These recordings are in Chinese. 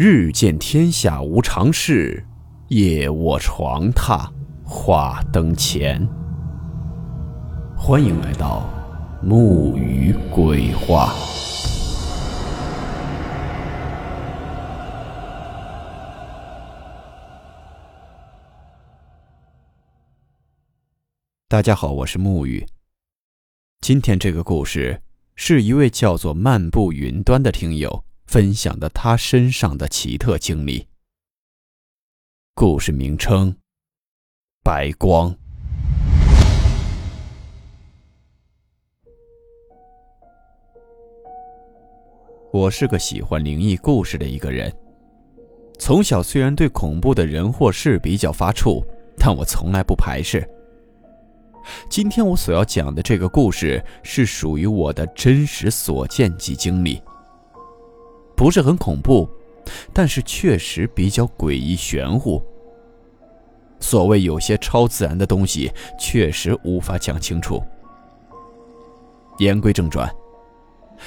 日见天下无常事，夜卧床榻话灯前。欢迎来到木鱼鬼话。大家好，我是木鱼。今天这个故事是一位叫做漫步云端的听友分享的他身上的奇特经历。故事名称：白光。我是个喜欢灵异故事的一个人。从小虽然对恐怖的人或事比较发怵，但我从来不排斥。今天我所要讲的这个故事是属于我的真实所见及经历，不是很恐怖，但是确实比较诡异玄乎。所谓有些超自然的东西，确实无法讲清楚。言归正传，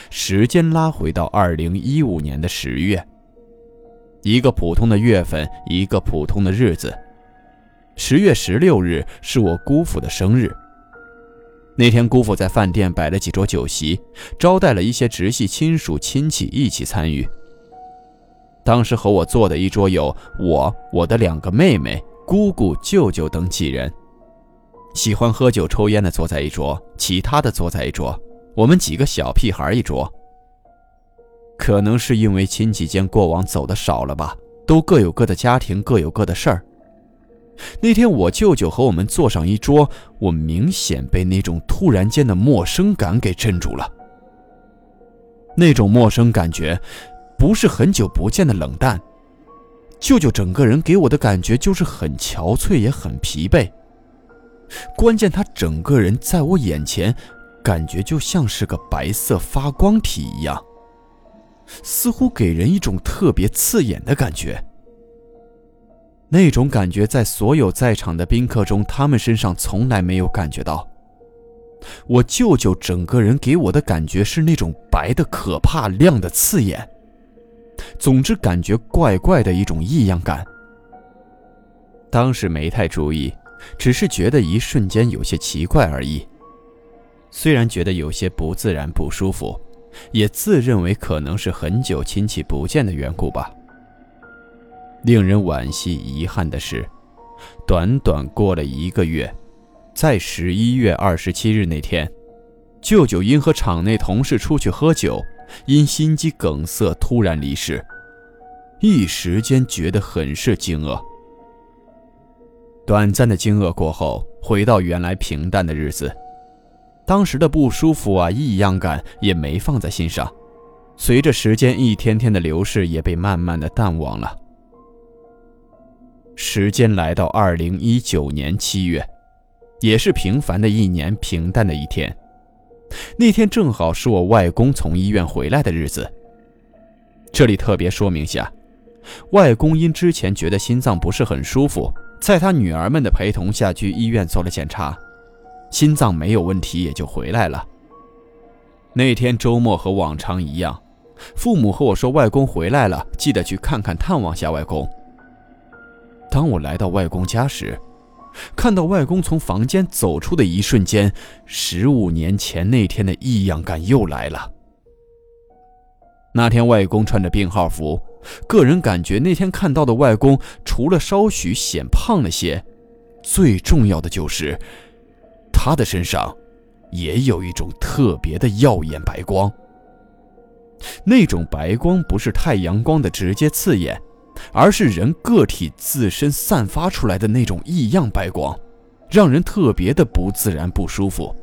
时间拉回到二零一五年的十月，一个普通的月份，一个普通的日子。十月十六日是我姑父的生日。那天，姑父在饭店摆了几桌酒席，招待了一些直系亲属亲戚一起参与。当时和我坐的一桌有我、我的两个妹妹、姑姑、舅舅等几人。喜欢喝酒抽烟的坐在一桌，其他的坐在一桌，我们几个小屁孩一桌。可能是因为亲戚间过往走的少了吧，都各有各的家庭，各有各的事儿。那天我舅舅和我们坐上一桌，我明显被那种突然间的陌生感给镇住了。那种陌生感觉，不是很久不见的冷淡。舅舅整个人给我的感觉就是很憔悴，也很疲惫。关键他整个人在我眼前，感觉就像是个白色发光体一样，似乎给人一种特别刺眼的感觉。那种感觉在所有在场的宾客中，他们身上从来没有感觉到。我舅舅整个人给我的感觉是那种白的可怕、亮的刺眼，总之感觉怪怪的一种异样感。当时没太注意，只是觉得一瞬间有些奇怪而已。虽然觉得有些不自然、不舒服，也自认为可能是很久亲戚不见的缘故吧。令人惋惜、遗憾的是，短短过了一个月，在十一月二十七日那天，舅舅因和厂内同事出去喝酒，因心肌梗塞突然离世。一时间觉得很是惊愕。短暂的惊愕过后，回到原来平淡的日子，当时的不舒服啊、异样感也没放在心上，随着时间一天天的流逝，也被慢慢的淡忘了。时间来到二零一九年七月，也是平凡的一年，平淡的一天。那天正好是我外公从医院回来的日子。这里特别说明下，外公因之前觉得心脏不是很舒服，在他女儿们的陪同下去医院做了检查，心脏没有问题，也就回来了。那天周末和往常一样，父母和我说外公回来了，记得去看看探望下外公。当我来到外公家时，看到外公从房间走出的一瞬间，十五年前那天的异样感又来了。那天外公穿着病号服，个人感觉那天看到的外公，除了稍许显胖了些，最重要的就是他的身上也有一种特别的耀眼白光。那种白光不是太阳光的直接刺眼。而是人个体自身散发出来的那种异样白光，让人特别的不自然、不舒服。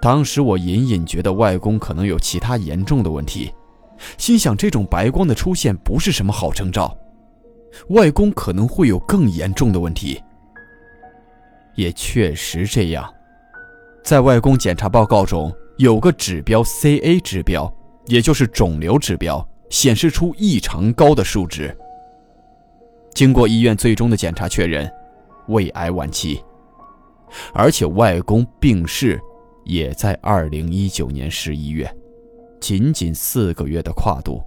当时我隐隐觉得外公可能有其他严重的问题，心想这种白光的出现不是什么好征兆，外公可能会有更严重的问题。也确实这样，在外公检查报告中有个指标 CA 指标，也就是肿瘤指标。显示出异常高的数值。经过医院最终的检查确认，胃癌晚期，而且外公病逝也在二零一九年十一月，仅仅四个月的跨度。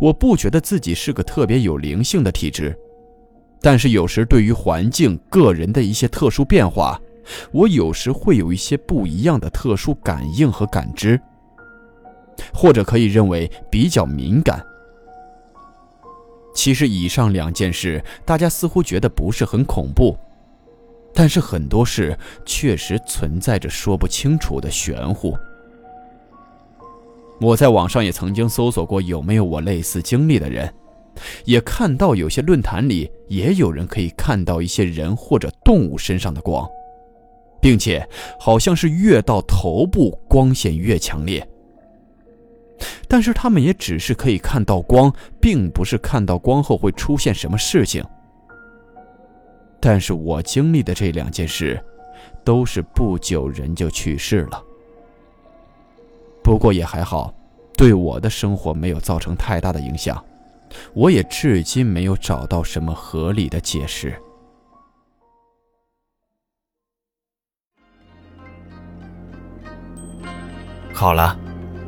我不觉得自己是个特别有灵性的体质，但是有时对于环境、个人的一些特殊变化，我有时会有一些不一样的特殊感应和感知，或者可以认为比较敏感。其实以上两件事，大家似乎觉得不是很恐怖，但是很多事确实存在着说不清楚的玄乎。我在网上也曾经搜索过有没有我类似经历的人，也看到有些论坛里也有人可以看到一些人或者动物身上的光，并且好像是越到头部光线越强烈。但是他们也只是可以看到光，并不是看到光后会出现什么事情。但是我经历的这两件事，都是不久人就去世了。不过也还好，对我的生活没有造成太大的影响。我也至今没有找到什么合理的解释。好了。